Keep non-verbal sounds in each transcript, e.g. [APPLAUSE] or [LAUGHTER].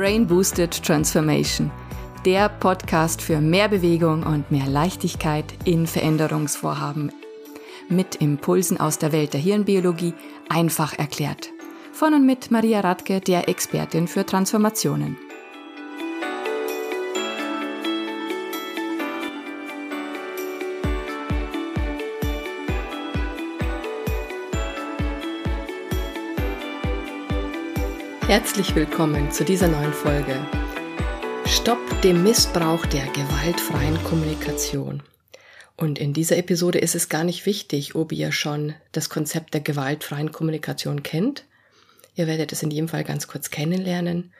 Brain Boosted Transformation, der Podcast für mehr Bewegung und mehr Leichtigkeit in Veränderungsvorhaben. Mit Impulsen aus der Welt der Hirnbiologie einfach erklärt. Von und mit Maria Radke, der Expertin für Transformationen. Herzlich willkommen zu dieser neuen Folge. Stopp dem Missbrauch der gewaltfreien Kommunikation. Und in dieser Episode ist es gar nicht wichtig, ob ihr schon das Konzept der gewaltfreien Kommunikation kennt. Ihr werdet es in jedem Fall ganz kurz kennenlernen.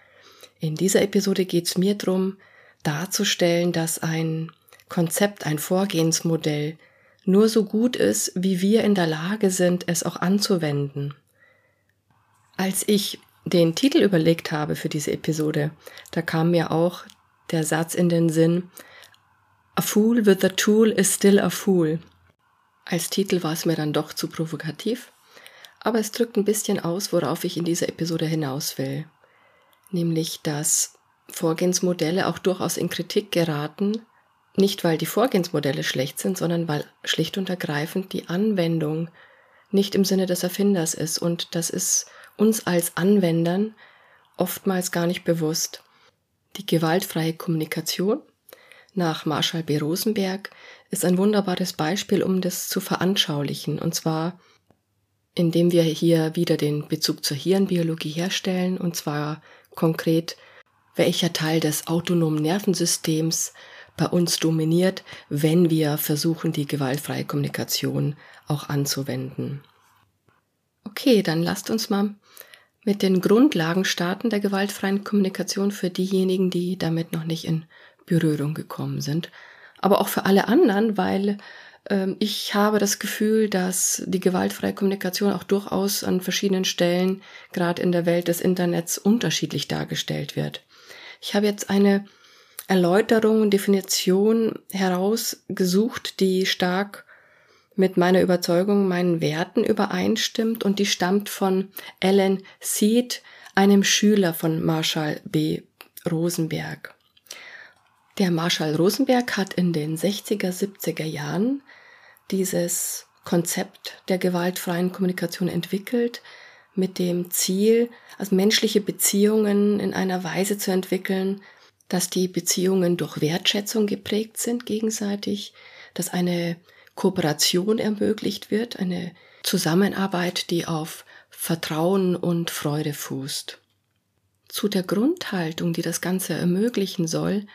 In dieser Episode geht es mir darum, darzustellen, dass ein Konzept, ein Vorgehensmodell nur so gut ist, wie wir in der Lage sind, es auch anzuwenden. Als ich den Titel überlegt habe für diese Episode, da kam mir auch der Satz in den Sinn, A fool with a tool is still a fool. Als Titel war es mir dann doch zu provokativ, aber es drückt ein bisschen aus, worauf ich in dieser Episode hinaus will. Nämlich, dass Vorgehensmodelle auch durchaus in Kritik geraten, nicht weil die Vorgehensmodelle schlecht sind, sondern weil schlicht und ergreifend die Anwendung nicht im Sinne des Erfinders ist. Und das ist uns als Anwendern oftmals gar nicht bewusst. Die gewaltfreie Kommunikation nach Marshall B. Rosenberg ist ein wunderbares Beispiel, um das zu veranschaulichen. Und zwar, indem wir hier wieder den Bezug zur Hirnbiologie herstellen, und zwar konkret, welcher Teil des autonomen Nervensystems bei uns dominiert, wenn wir versuchen, die gewaltfreie Kommunikation auch anzuwenden. Okay, dann lasst uns mal mit den Grundlagen starten der gewaltfreien Kommunikation für diejenigen, die damit noch nicht in Berührung gekommen sind. Aber auch für alle anderen, weil ähm, ich habe das Gefühl, dass die gewaltfreie Kommunikation auch durchaus an verschiedenen Stellen, gerade in der Welt des Internets, unterschiedlich dargestellt wird. Ich habe jetzt eine Erläuterung, Definition herausgesucht, die stark mit meiner Überzeugung, meinen Werten übereinstimmt und die stammt von Alan Seed, einem Schüler von Marshall B. Rosenberg. Der Marshall Rosenberg hat in den 60er, 70er Jahren dieses Konzept der gewaltfreien Kommunikation entwickelt, mit dem Ziel, also menschliche Beziehungen in einer Weise zu entwickeln, dass die Beziehungen durch Wertschätzung geprägt sind gegenseitig, dass eine Kooperation ermöglicht wird, eine Zusammenarbeit, die auf Vertrauen und Freude fußt. Zu der Grundhaltung, die das Ganze ermöglichen soll,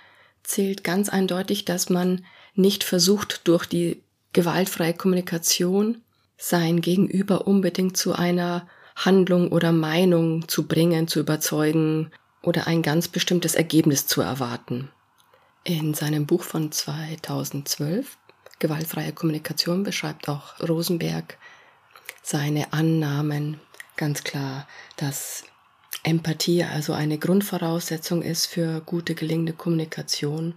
zählt ganz eindeutig, dass man nicht versucht, durch die gewaltfreie Kommunikation sein Gegenüber unbedingt zu einer Handlung oder Meinung zu bringen, zu überzeugen oder ein ganz bestimmtes Ergebnis zu erwarten. In seinem Buch von 2012 gewaltfreie Kommunikation beschreibt auch Rosenberg seine Annahmen ganz klar, dass Empathie also eine Grundvoraussetzung ist für gute gelingende Kommunikation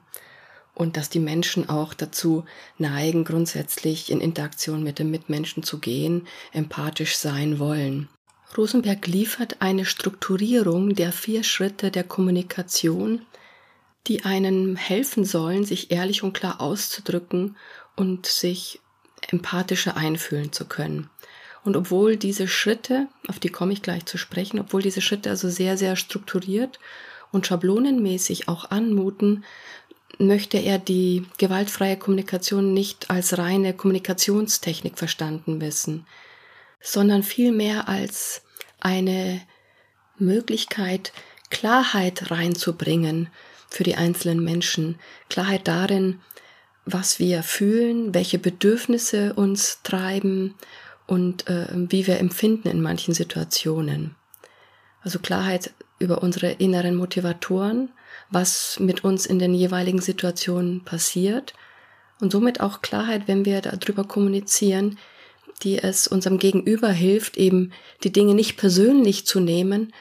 und dass die Menschen auch dazu neigen, grundsätzlich in Interaktion mit den Mitmenschen zu gehen, empathisch sein wollen. Rosenberg liefert eine Strukturierung der vier Schritte der Kommunikation, die einem helfen sollen, sich ehrlich und klar auszudrücken und sich empathischer einfühlen zu können. Und obwohl diese Schritte, auf die komme ich gleich zu sprechen, obwohl diese Schritte also sehr, sehr strukturiert und schablonenmäßig auch anmuten, möchte er die gewaltfreie Kommunikation nicht als reine Kommunikationstechnik verstanden wissen, sondern vielmehr als eine Möglichkeit, Klarheit reinzubringen für die einzelnen Menschen, Klarheit darin, was wir fühlen, welche Bedürfnisse uns treiben und äh, wie wir empfinden in manchen Situationen. Also Klarheit über unsere inneren Motivatoren, was mit uns in den jeweiligen Situationen passiert und somit auch Klarheit, wenn wir darüber kommunizieren, die es unserem Gegenüber hilft, eben die Dinge nicht persönlich zu nehmen,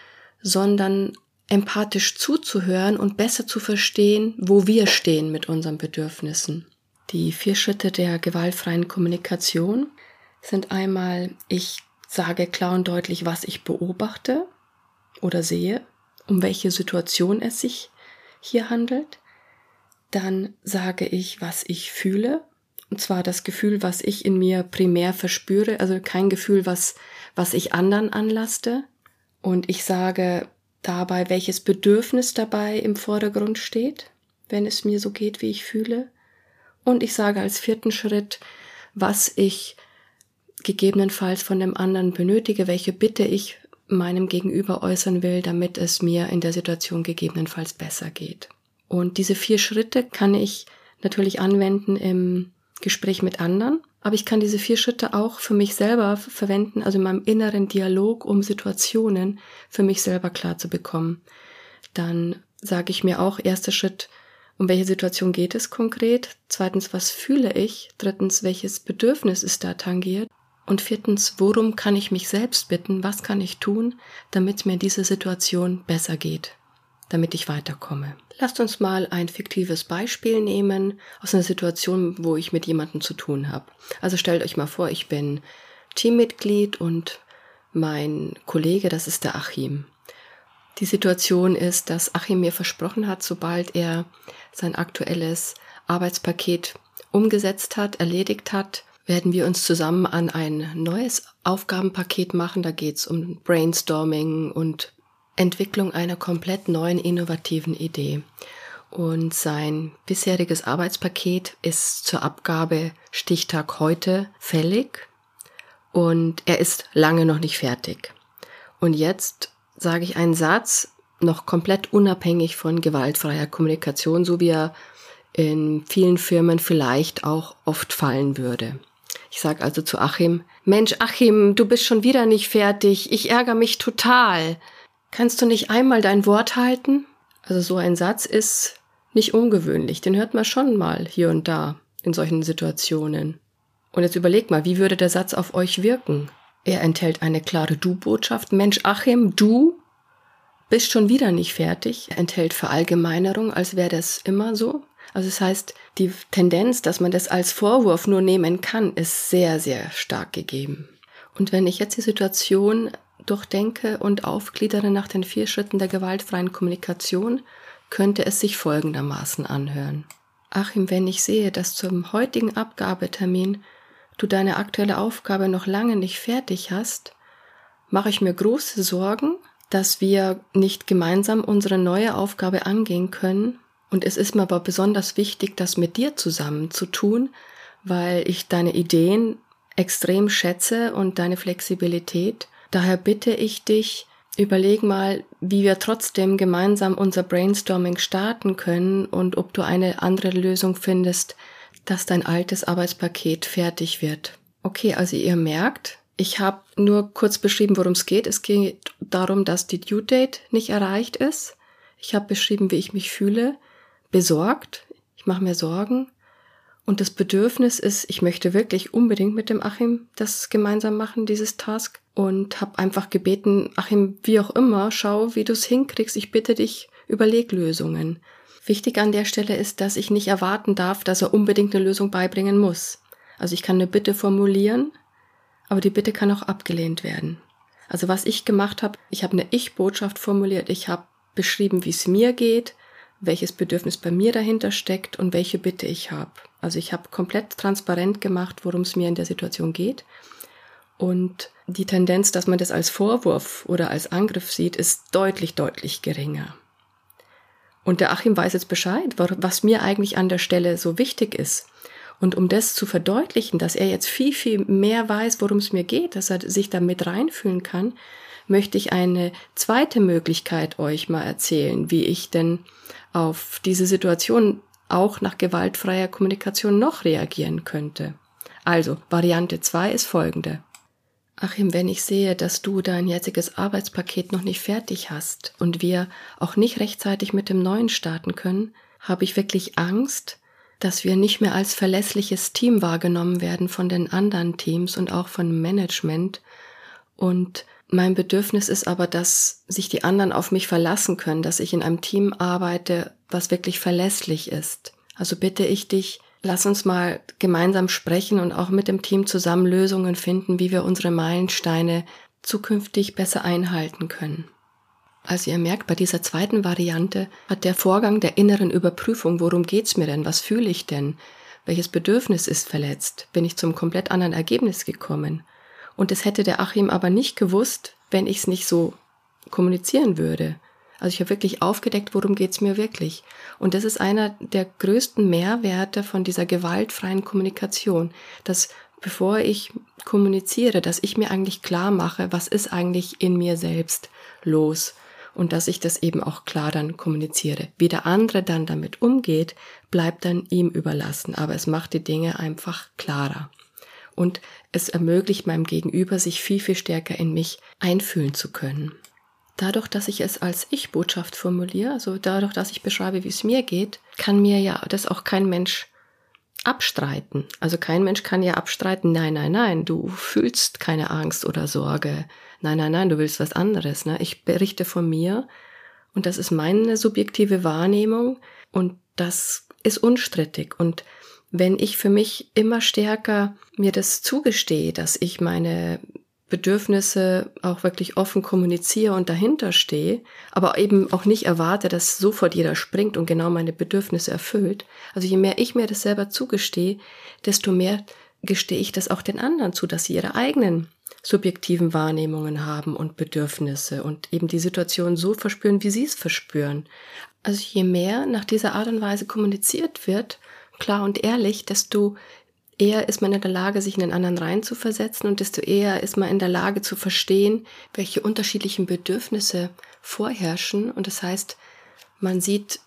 sondern empathisch zuzuhören und besser zu verstehen, wo wir stehen mit unseren Bedürfnissen. Die vier Schritte der gewaltfreien Kommunikation sind einmal, ich sage klar und deutlich, was ich beobachte oder sehe um welche Situation es sich hier handelt. Dann sage ich, was ich fühle. Und zwar das Gefühl, was ich in mir primär verspüre, also kein Gefühl, was, was ich anderen anlaste. Und ich sage dabei, welches Bedürfnis dabei im Vordergrund steht, wenn es mir so geht, wie ich fühle. Und ich sage als vierten Schritt, was ich gegebenenfalls von dem anderen benötige, welche Bitte ich meinem Gegenüber äußern will, damit es mir in der Situation gegebenenfalls besser geht. Und diese vier Schritte kann ich natürlich anwenden im Gespräch mit anderen, aber ich kann diese vier Schritte auch für mich selber verwenden, also in meinem inneren Dialog, um Situationen für mich selber klar zu bekommen. Dann sage ich mir auch, erster Schritt, um welche Situation geht es konkret? Zweitens, was fühle ich? Drittens, welches Bedürfnis ist da tangiert? Und viertens, worum kann ich mich selbst bitten? Was kann ich tun, damit mir diese Situation besser geht? Damit ich weiterkomme. Lasst uns mal ein fiktives Beispiel nehmen aus einer Situation, wo ich mit jemandem zu tun habe. Also stellt euch mal vor, ich bin Teammitglied und mein Kollege, das ist der Achim. Die Situation ist, dass Achim mir versprochen hat, sobald er sein aktuelles Arbeitspaket umgesetzt hat, erledigt hat, werden wir uns zusammen an ein neues Aufgabenpaket machen. Da geht es um Brainstorming und Entwicklung einer komplett neuen innovativen Idee. Und sein bisheriges Arbeitspaket ist zur Abgabe Stichtag heute fällig und er ist lange noch nicht fertig. Und jetzt sage ich einen Satz, noch komplett unabhängig von gewaltfreier Kommunikation, so wie er in vielen Firmen vielleicht auch oft fallen würde. Ich sage also zu Achim, Mensch, Achim, du bist schon wieder nicht fertig, ich ärgere mich total. Kannst du nicht einmal dein Wort halten? Also so ein Satz ist nicht ungewöhnlich, den hört man schon mal hier und da in solchen Situationen. Und jetzt überleg mal, wie würde der Satz auf euch wirken? Er enthält eine klare Du-Botschaft. Mensch, Achim, du bist schon wieder nicht fertig. Er enthält Verallgemeinerung, als wäre das immer so. Also das heißt, die Tendenz, dass man das als Vorwurf nur nehmen kann, ist sehr, sehr stark gegeben. Und wenn ich jetzt die Situation durchdenke und aufgliedere nach den vier Schritten der gewaltfreien Kommunikation, könnte es sich folgendermaßen anhören. Achim, wenn ich sehe, dass zum heutigen Abgabetermin du deine aktuelle Aufgabe noch lange nicht fertig hast, mache ich mir große Sorgen, dass wir nicht gemeinsam unsere neue Aufgabe angehen können. Und es ist mir aber besonders wichtig, das mit dir zusammen zu tun, weil ich deine Ideen extrem schätze und deine Flexibilität. Daher bitte ich dich, überleg mal, wie wir trotzdem gemeinsam unser Brainstorming starten können und ob du eine andere Lösung findest, dass dein altes Arbeitspaket fertig wird. Okay, also ihr merkt, ich habe nur kurz beschrieben, worum es geht. Es geht darum, dass die Due Date nicht erreicht ist. Ich habe beschrieben, wie ich mich fühle, besorgt. Ich mache mir Sorgen. Und das Bedürfnis ist, ich möchte wirklich unbedingt mit dem Achim das gemeinsam machen, dieses Task. Und habe einfach gebeten, Achim, wie auch immer, schau, wie du es hinkriegst. Ich bitte dich, überleg Lösungen. Wichtig an der Stelle ist, dass ich nicht erwarten darf, dass er unbedingt eine Lösung beibringen muss. Also ich kann eine Bitte formulieren, aber die Bitte kann auch abgelehnt werden. Also was ich gemacht habe, ich habe eine Ich-Botschaft formuliert, ich habe beschrieben, wie es mir geht, welches Bedürfnis bei mir dahinter steckt und welche Bitte ich habe. Also ich habe komplett transparent gemacht, worum es mir in der Situation geht. Und die Tendenz, dass man das als Vorwurf oder als Angriff sieht, ist deutlich, deutlich geringer. Und der Achim weiß jetzt Bescheid, was mir eigentlich an der Stelle so wichtig ist. Und um das zu verdeutlichen, dass er jetzt viel, viel mehr weiß, worum es mir geht, dass er sich da mit reinfühlen kann, möchte ich eine zweite Möglichkeit euch mal erzählen, wie ich denn auf diese Situation auch nach gewaltfreier Kommunikation noch reagieren könnte. Also, Variante 2 ist folgende. Achim, wenn ich sehe, dass du dein jetziges Arbeitspaket noch nicht fertig hast und wir auch nicht rechtzeitig mit dem neuen starten können, habe ich wirklich Angst, dass wir nicht mehr als verlässliches Team wahrgenommen werden von den anderen Teams und auch von Management. Und mein Bedürfnis ist aber, dass sich die anderen auf mich verlassen können, dass ich in einem Team arbeite, was wirklich verlässlich ist. Also bitte ich dich, Lass uns mal gemeinsam sprechen und auch mit dem Team zusammen Lösungen finden, wie wir unsere Meilensteine zukünftig besser einhalten können. Also ihr merkt, bei dieser zweiten Variante hat der Vorgang der inneren Überprüfung, worum geht's mir denn, was fühle ich denn, welches Bedürfnis ist verletzt, bin ich zum komplett anderen Ergebnis gekommen. Und das hätte der Achim aber nicht gewusst, wenn ich es nicht so kommunizieren würde. Also ich habe wirklich aufgedeckt, worum geht's mir wirklich. Und das ist einer der größten Mehrwerte von dieser gewaltfreien Kommunikation, dass bevor ich kommuniziere, dass ich mir eigentlich klar mache, was ist eigentlich in mir selbst los und dass ich das eben auch klar dann kommuniziere. Wie der andere dann damit umgeht, bleibt dann ihm überlassen, aber es macht die Dinge einfach klarer. Und es ermöglicht meinem Gegenüber, sich viel, viel stärker in mich einfühlen zu können. Dadurch, dass ich es als Ich-Botschaft formuliere, also dadurch, dass ich beschreibe, wie es mir geht, kann mir ja das auch kein Mensch abstreiten. Also kein Mensch kann ja abstreiten, nein, nein, nein, du fühlst keine Angst oder Sorge. Nein, nein, nein, du willst was anderes. Ne? Ich berichte von mir und das ist meine subjektive Wahrnehmung und das ist unstrittig. Und wenn ich für mich immer stärker mir das zugestehe, dass ich meine Bedürfnisse auch wirklich offen kommuniziere und dahinter stehe, aber eben auch nicht erwarte, dass sofort jeder springt und genau meine Bedürfnisse erfüllt. Also je mehr ich mir das selber zugestehe, desto mehr gestehe ich das auch den anderen zu, dass sie ihre eigenen subjektiven Wahrnehmungen haben und Bedürfnisse und eben die Situation so verspüren, wie sie es verspüren. Also je mehr nach dieser Art und Weise kommuniziert wird, klar und ehrlich, desto eher ist man in der Lage, sich in den anderen reinzuversetzen und desto eher ist man in der Lage zu verstehen, welche unterschiedlichen Bedürfnisse vorherrschen. Und das heißt, man sieht,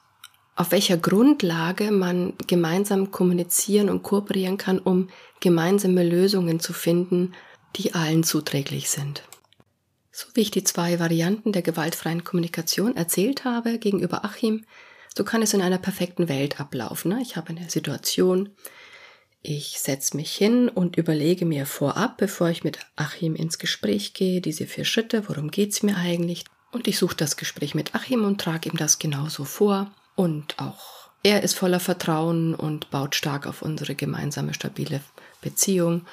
auf welcher Grundlage man gemeinsam kommunizieren und kooperieren kann, um gemeinsame Lösungen zu finden, die allen zuträglich sind. So wie ich die zwei Varianten der gewaltfreien Kommunikation erzählt habe gegenüber Achim, so kann es in einer perfekten Welt ablaufen. Ich habe eine Situation, ich setze mich hin und überlege mir vorab, bevor ich mit Achim ins Gespräch gehe, diese vier Schritte, worum geht's mir eigentlich? Und ich suche das Gespräch mit Achim und trage ihm das genauso vor. Und auch er ist voller Vertrauen und baut stark auf unsere gemeinsame stabile Beziehung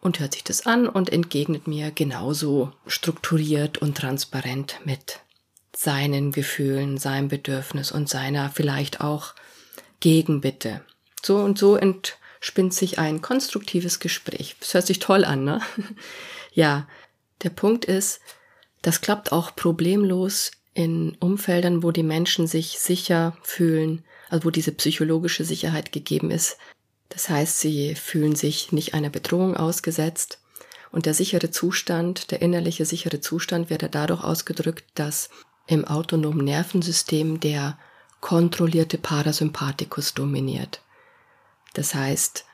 und hört sich das an und entgegnet mir genauso strukturiert und transparent mit seinen Gefühlen, seinem Bedürfnis und seiner vielleicht auch Gegenbitte. So und so ent spinnt sich ein konstruktives Gespräch. Das hört sich toll an, ne? [LAUGHS] ja, der Punkt ist, das klappt auch problemlos in Umfeldern, wo die Menschen sich sicher fühlen, also wo diese psychologische Sicherheit gegeben ist. Das heißt, sie fühlen sich nicht einer Bedrohung ausgesetzt. Und der sichere Zustand, der innerliche sichere Zustand wird dadurch ausgedrückt, dass im autonomen Nervensystem der kontrollierte Parasympathikus dominiert. Das heißt,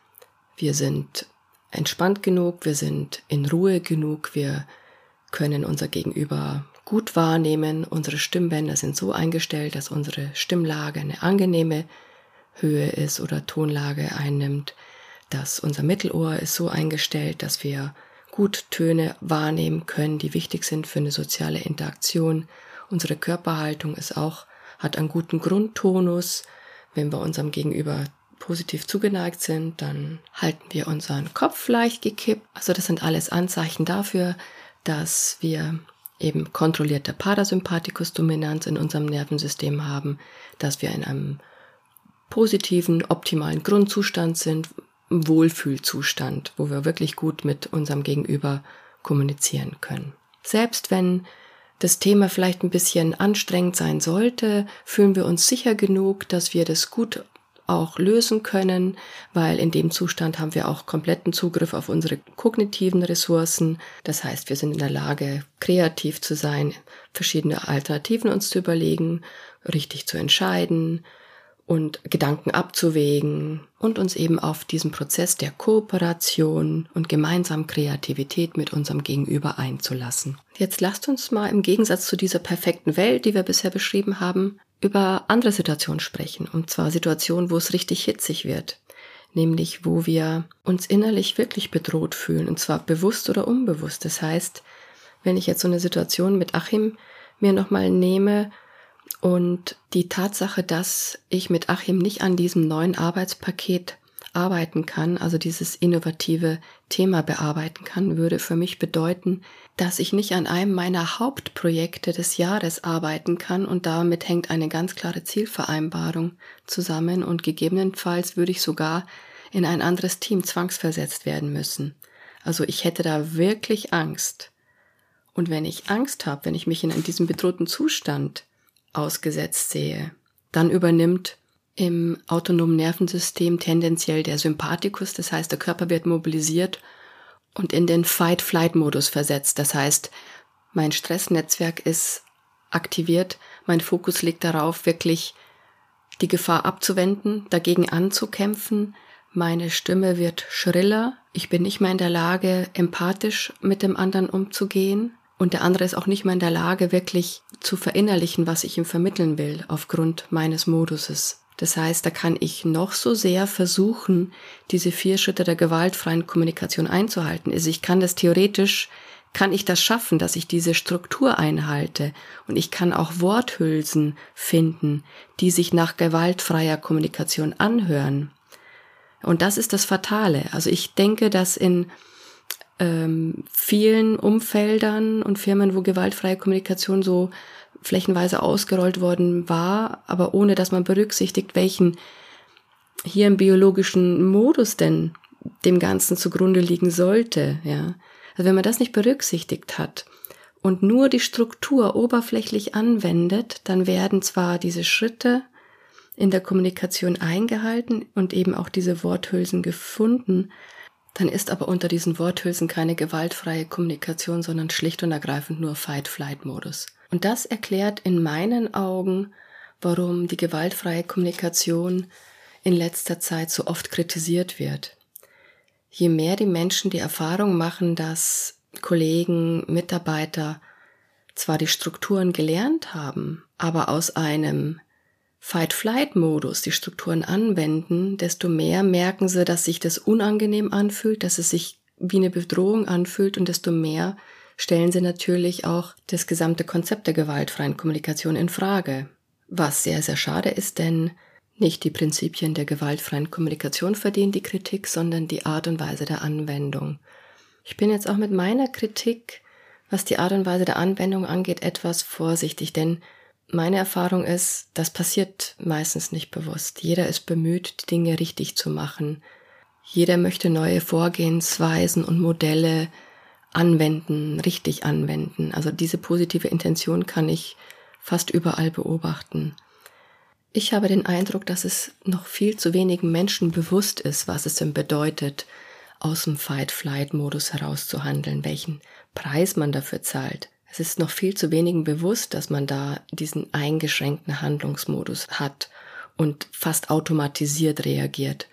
wir sind entspannt genug, wir sind in Ruhe genug, wir können unser Gegenüber gut wahrnehmen, unsere Stimmbänder sind so eingestellt, dass unsere Stimmlage eine angenehme Höhe ist oder Tonlage einnimmt, dass unser Mittelohr ist so eingestellt, dass wir gut Töne wahrnehmen können, die wichtig sind für eine soziale Interaktion. Unsere Körperhaltung ist auch, hat einen guten Grundtonus. Wenn wir unserem Gegenüber positiv zugeneigt sind, dann halten wir unseren Kopf leicht gekippt. Also das sind alles Anzeichen dafür, dass wir eben kontrollierte Parasympathikus-Dominanz in unserem Nervensystem haben, dass wir in einem positiven, optimalen Grundzustand sind, Wohlfühlzustand, wo wir wirklich gut mit unserem Gegenüber kommunizieren können. Selbst wenn das Thema vielleicht ein bisschen anstrengend sein sollte, fühlen wir uns sicher genug, dass wir das gut auch lösen können, weil in dem Zustand haben wir auch kompletten Zugriff auf unsere kognitiven Ressourcen. Das heißt, wir sind in der Lage, kreativ zu sein, verschiedene Alternativen uns zu überlegen, richtig zu entscheiden und Gedanken abzuwägen und uns eben auf diesen Prozess der Kooperation und gemeinsam Kreativität mit unserem Gegenüber einzulassen. Jetzt lasst uns mal im Gegensatz zu dieser perfekten Welt, die wir bisher beschrieben haben, über andere Situationen sprechen. Und zwar Situationen, wo es richtig hitzig wird. Nämlich, wo wir uns innerlich wirklich bedroht fühlen. Und zwar bewusst oder unbewusst. Das heißt, wenn ich jetzt so eine Situation mit Achim mir nochmal nehme und die Tatsache, dass ich mit Achim nicht an diesem neuen Arbeitspaket arbeiten kann, also dieses innovative Thema bearbeiten kann, würde für mich bedeuten, dass ich nicht an einem meiner Hauptprojekte des Jahres arbeiten kann und damit hängt eine ganz klare Zielvereinbarung zusammen und gegebenenfalls würde ich sogar in ein anderes Team zwangsversetzt werden müssen. Also ich hätte da wirklich Angst. Und wenn ich Angst habe, wenn ich mich in diesem bedrohten Zustand ausgesetzt sehe, dann übernimmt im autonomen Nervensystem tendenziell der Sympathikus, das heißt der Körper wird mobilisiert und in den Fight-Flight-Modus versetzt. Das heißt, mein Stressnetzwerk ist aktiviert, mein Fokus liegt darauf, wirklich die Gefahr abzuwenden, dagegen anzukämpfen. Meine Stimme wird schriller, ich bin nicht mehr in der Lage, empathisch mit dem anderen umzugehen. Und der andere ist auch nicht mehr in der Lage, wirklich zu verinnerlichen, was ich ihm vermitteln will, aufgrund meines Moduses. Das heißt, da kann ich noch so sehr versuchen, diese vier Schritte der gewaltfreien Kommunikation einzuhalten. Also ich kann das theoretisch, kann ich das schaffen, dass ich diese Struktur einhalte. Und ich kann auch Worthülsen finden, die sich nach gewaltfreier Kommunikation anhören. Und das ist das Fatale. Also ich denke, dass in ähm, vielen Umfeldern und Firmen, wo gewaltfreie Kommunikation so flächenweise ausgerollt worden war, aber ohne dass man berücksichtigt, welchen hier im biologischen Modus denn dem Ganzen zugrunde liegen sollte, ja. Also wenn man das nicht berücksichtigt hat und nur die Struktur oberflächlich anwendet, dann werden zwar diese Schritte in der Kommunikation eingehalten und eben auch diese Worthülsen gefunden, dann ist aber unter diesen Worthülsen keine gewaltfreie Kommunikation, sondern schlicht und ergreifend nur Fight-Flight-Modus. Und das erklärt in meinen Augen, warum die gewaltfreie Kommunikation in letzter Zeit so oft kritisiert wird. Je mehr die Menschen die Erfahrung machen, dass Kollegen, Mitarbeiter zwar die Strukturen gelernt haben, aber aus einem Fight-Flight-Modus die Strukturen anwenden, desto mehr merken sie, dass sich das unangenehm anfühlt, dass es sich wie eine Bedrohung anfühlt und desto mehr stellen sie natürlich auch das gesamte Konzept der gewaltfreien Kommunikation in Frage. Was sehr, sehr schade ist, denn nicht die Prinzipien der gewaltfreien Kommunikation verdienen die Kritik, sondern die Art und Weise der Anwendung. Ich bin jetzt auch mit meiner Kritik, was die Art und Weise der Anwendung angeht, etwas vorsichtig, denn meine Erfahrung ist, das passiert meistens nicht bewusst. Jeder ist bemüht, die Dinge richtig zu machen. Jeder möchte neue Vorgehensweisen und Modelle anwenden, richtig anwenden. Also diese positive Intention kann ich fast überall beobachten. Ich habe den Eindruck, dass es noch viel zu wenigen Menschen bewusst ist, was es denn bedeutet, aus dem Fight-Flight-Modus herauszuhandeln, welchen Preis man dafür zahlt. Es ist noch viel zu wenigen bewusst, dass man da diesen eingeschränkten Handlungsmodus hat und fast automatisiert reagiert.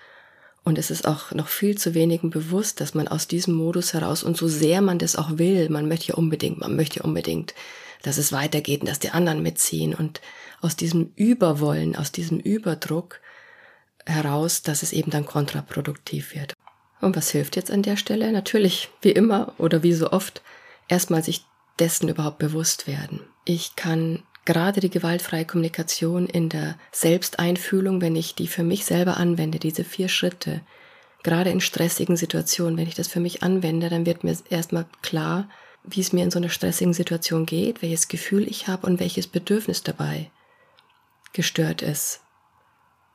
Und es ist auch noch viel zu wenigen bewusst, dass man aus diesem Modus heraus und so sehr man das auch will, man möchte ja unbedingt, man möchte ja unbedingt, dass es weitergeht und dass die anderen mitziehen und aus diesem Überwollen, aus diesem Überdruck heraus, dass es eben dann kontraproduktiv wird. Und was hilft jetzt an der Stelle? Natürlich, wie immer oder wie so oft, erstmal sich dessen überhaupt bewusst werden. Ich kann gerade die gewaltfreie Kommunikation in der Selbsteinfühlung, wenn ich die für mich selber anwende, diese vier Schritte, gerade in stressigen Situationen, wenn ich das für mich anwende, dann wird mir erstmal klar, wie es mir in so einer stressigen Situation geht, welches Gefühl ich habe und welches Bedürfnis dabei gestört ist.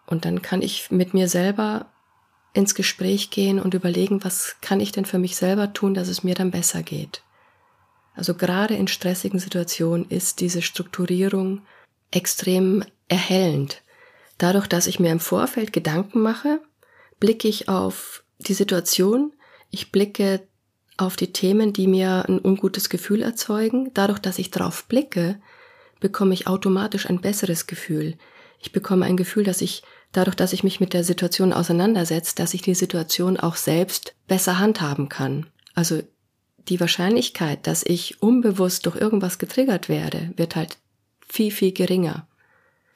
Und dann kann ich mit mir selber ins Gespräch gehen und überlegen, was kann ich denn für mich selber tun, dass es mir dann besser geht. Also gerade in stressigen Situationen ist diese Strukturierung extrem erhellend. Dadurch, dass ich mir im Vorfeld Gedanken mache, blicke ich auf die Situation, ich blicke auf die Themen, die mir ein ungutes Gefühl erzeugen. Dadurch, dass ich drauf blicke, bekomme ich automatisch ein besseres Gefühl. Ich bekomme ein Gefühl, dass ich dadurch, dass ich mich mit der Situation auseinandersetze, dass ich die Situation auch selbst besser handhaben kann. Also die Wahrscheinlichkeit, dass ich unbewusst durch irgendwas getriggert werde, wird halt viel, viel geringer.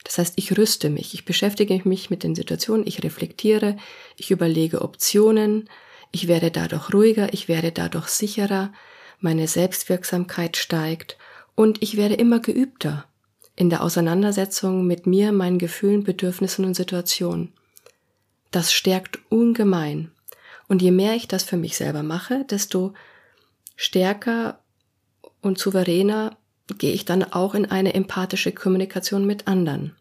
Das heißt, ich rüste mich, ich beschäftige mich mit den Situationen, ich reflektiere, ich überlege Optionen, ich werde dadurch ruhiger, ich werde dadurch sicherer, meine Selbstwirksamkeit steigt und ich werde immer geübter in der Auseinandersetzung mit mir, meinen Gefühlen, Bedürfnissen und Situationen. Das stärkt ungemein. Und je mehr ich das für mich selber mache, desto stärker und souveräner gehe ich dann auch in eine empathische Kommunikation mit anderen.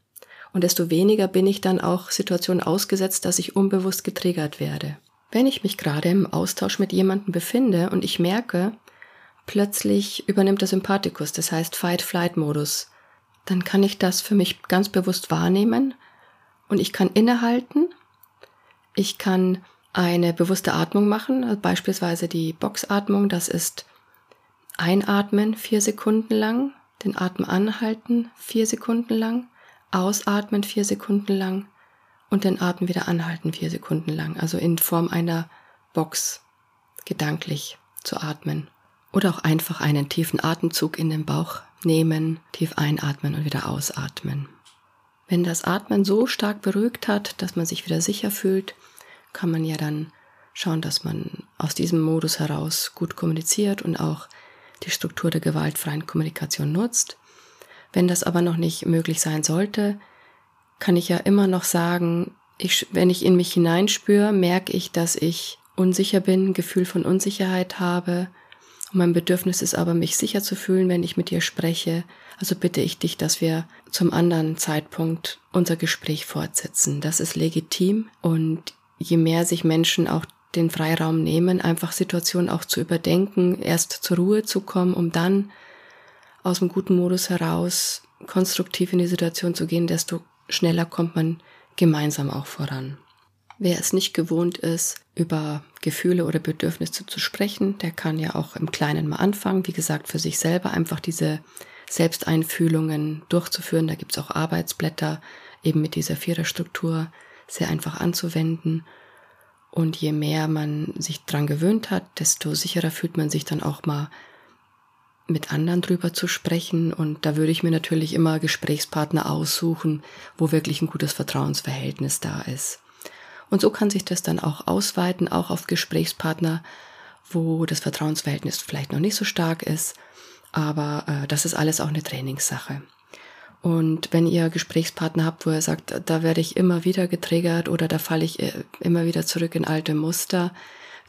Und desto weniger bin ich dann auch Situationen ausgesetzt, dass ich unbewusst getriggert werde. Wenn ich mich gerade im Austausch mit jemandem befinde und ich merke, plötzlich übernimmt der Sympathikus, das heißt Fight-Flight-Modus, dann kann ich das für mich ganz bewusst wahrnehmen und ich kann innehalten, ich kann eine bewusste Atmung machen, also beispielsweise die Boxatmung, das ist einatmen vier Sekunden lang, den Atem anhalten vier Sekunden lang, ausatmen vier Sekunden lang und den Atem wieder anhalten vier Sekunden lang, also in Form einer Box gedanklich zu atmen. Oder auch einfach einen tiefen Atemzug in den Bauch nehmen, tief einatmen und wieder ausatmen. Wenn das Atmen so stark beruhigt hat, dass man sich wieder sicher fühlt, kann man ja dann schauen, dass man aus diesem Modus heraus gut kommuniziert und auch die Struktur der gewaltfreien Kommunikation nutzt. Wenn das aber noch nicht möglich sein sollte, kann ich ja immer noch sagen, ich, wenn ich in mich hineinspüre, merke ich, dass ich unsicher bin, Gefühl von Unsicherheit habe. Und mein Bedürfnis ist aber, mich sicher zu fühlen, wenn ich mit dir spreche. Also bitte ich dich, dass wir zum anderen Zeitpunkt unser Gespräch fortsetzen. Das ist legitim und je mehr sich Menschen auch den Freiraum nehmen, einfach Situationen auch zu überdenken, erst zur Ruhe zu kommen, um dann aus dem guten Modus heraus konstruktiv in die Situation zu gehen, desto schneller kommt man gemeinsam auch voran. Wer es nicht gewohnt ist, über Gefühle oder Bedürfnisse zu sprechen, der kann ja auch im Kleinen mal anfangen. Wie gesagt, für sich selber einfach diese Selbsteinfühlungen durchzuführen. Da gibt's auch Arbeitsblätter eben mit dieser Viererstruktur sehr einfach anzuwenden. Und je mehr man sich dran gewöhnt hat, desto sicherer fühlt man sich dann auch mal mit anderen drüber zu sprechen. Und da würde ich mir natürlich immer Gesprächspartner aussuchen, wo wirklich ein gutes Vertrauensverhältnis da ist. Und so kann sich das dann auch ausweiten, auch auf Gesprächspartner, wo das Vertrauensverhältnis vielleicht noch nicht so stark ist. Aber äh, das ist alles auch eine Trainingssache. Und wenn ihr Gesprächspartner habt, wo ihr sagt, da werde ich immer wieder getriggert oder da falle ich äh, immer wieder zurück in alte Muster,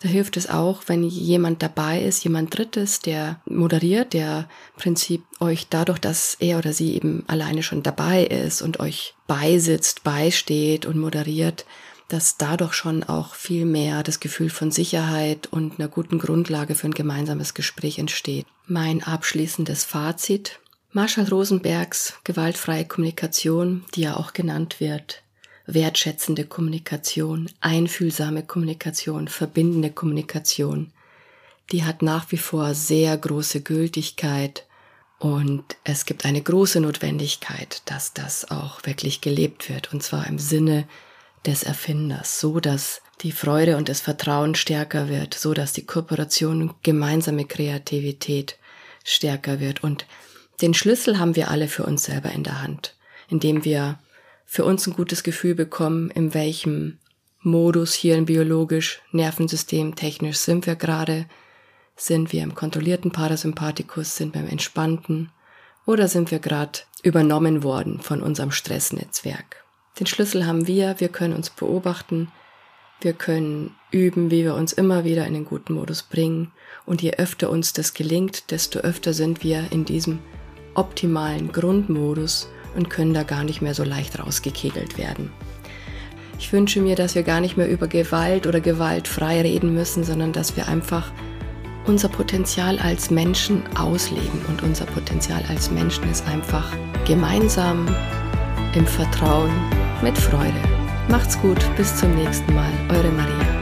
da hilft es auch, wenn jemand dabei ist, jemand Drittes, der moderiert, der im Prinzip euch dadurch, dass er oder sie eben alleine schon dabei ist und euch beisitzt, beisteht und moderiert, dass dadurch schon auch viel mehr das Gefühl von Sicherheit und einer guten Grundlage für ein gemeinsames Gespräch entsteht. Mein abschließendes Fazit Marshall Rosenbergs gewaltfreie Kommunikation, die ja auch genannt wird, wertschätzende Kommunikation, einfühlsame Kommunikation, verbindende Kommunikation, die hat nach wie vor sehr große Gültigkeit und es gibt eine große Notwendigkeit, dass das auch wirklich gelebt wird und zwar im Sinne des Erfinders, so dass die Freude und das Vertrauen stärker wird, so dass die Kooperation und gemeinsame Kreativität stärker wird und den Schlüssel haben wir alle für uns selber in der Hand, indem wir für uns ein gutes Gefühl bekommen, in welchem Modus hier im biologisch, Nervensystem, technisch sind wir gerade. Sind wir im kontrollierten Parasympathikus, sind wir im entspannten oder sind wir gerade übernommen worden von unserem Stressnetzwerk? Den Schlüssel haben wir, wir können uns beobachten, wir können üben, wie wir uns immer wieder in den guten Modus bringen und je öfter uns das gelingt, desto öfter sind wir in diesem optimalen Grundmodus und können da gar nicht mehr so leicht rausgekegelt werden. Ich wünsche mir, dass wir gar nicht mehr über Gewalt oder gewaltfrei reden müssen, sondern dass wir einfach unser Potenzial als Menschen ausleben. Und unser Potenzial als Menschen ist einfach gemeinsam im Vertrauen mit Freude. Macht's gut, bis zum nächsten Mal. Eure Maria.